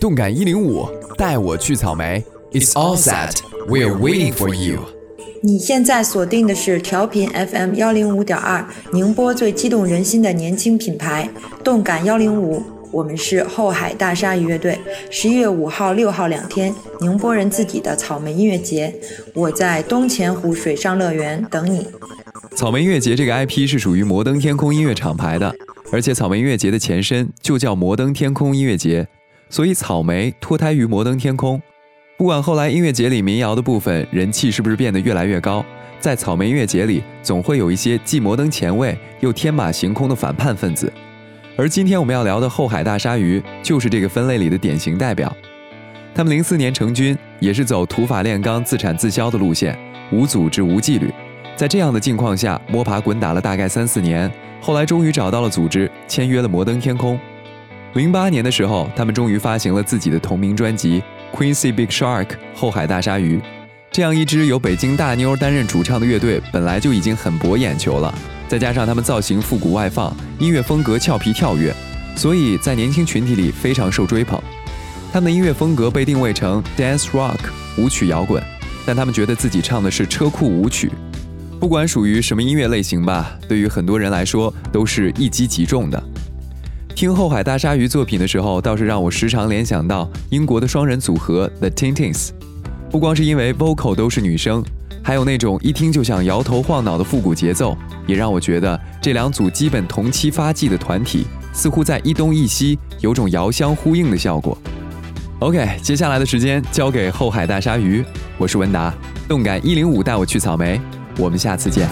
动感一零五带我去草莓，It's all set, we're waiting for you。你现在锁定的是调频 FM 幺零五点二，宁波最激动人心的年轻品牌。动感幺零五。我们是后海大鲨鱼乐队，十一月五号、六号两天，宁波人自己的草莓音乐节，我在东钱湖水上乐园等你。草莓音乐节这个 IP 是属于摩登天空音乐厂牌的，而且草莓音乐节的前身就叫摩登天空音乐节，所以草莓脱胎于摩登天空。不管后来音乐节里民谣的部分人气是不是变得越来越高，在草莓音乐节里总会有一些既摩登前卫又天马行空的反叛分子。而今天我们要聊的后海大鲨鱼就是这个分类里的典型代表。他们零四年成军，也是走土法炼钢、自产自销的路线，无组织、无纪律。在这样的境况下，摸爬滚打了大概三四年，后来终于找到了组织，签约了摩登天空。零八年的时候，他们终于发行了自己的同名专辑《Quincy Big Shark》后海大鲨鱼。这样一支由北京大妞担任主唱的乐队，本来就已经很博眼球了。再加上他们造型复古外放，音乐风格俏皮跳跃，所以在年轻群体里非常受追捧。他们的音乐风格被定位成 dance rock 舞曲摇滚，但他们觉得自己唱的是车库舞曲。不管属于什么音乐类型吧，对于很多人来说都是一击即中的。听后海大鲨鱼作品的时候，倒是让我时常联想到英国的双人组合 The Tintins，不光是因为 vocal 都是女生。还有那种一听就想摇头晃脑的复古节奏，也让我觉得这两组基本同期发迹的团体，似乎在一东一西有种遥相呼应的效果。OK，接下来的时间交给后海大鲨鱼，我是文达，动感一零五带我去草莓，我们下次见。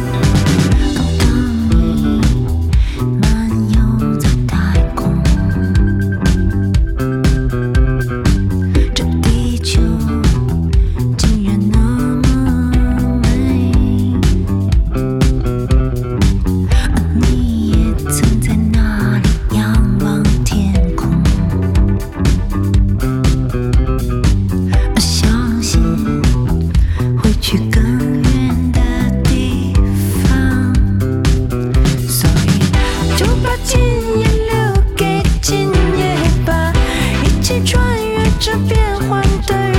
do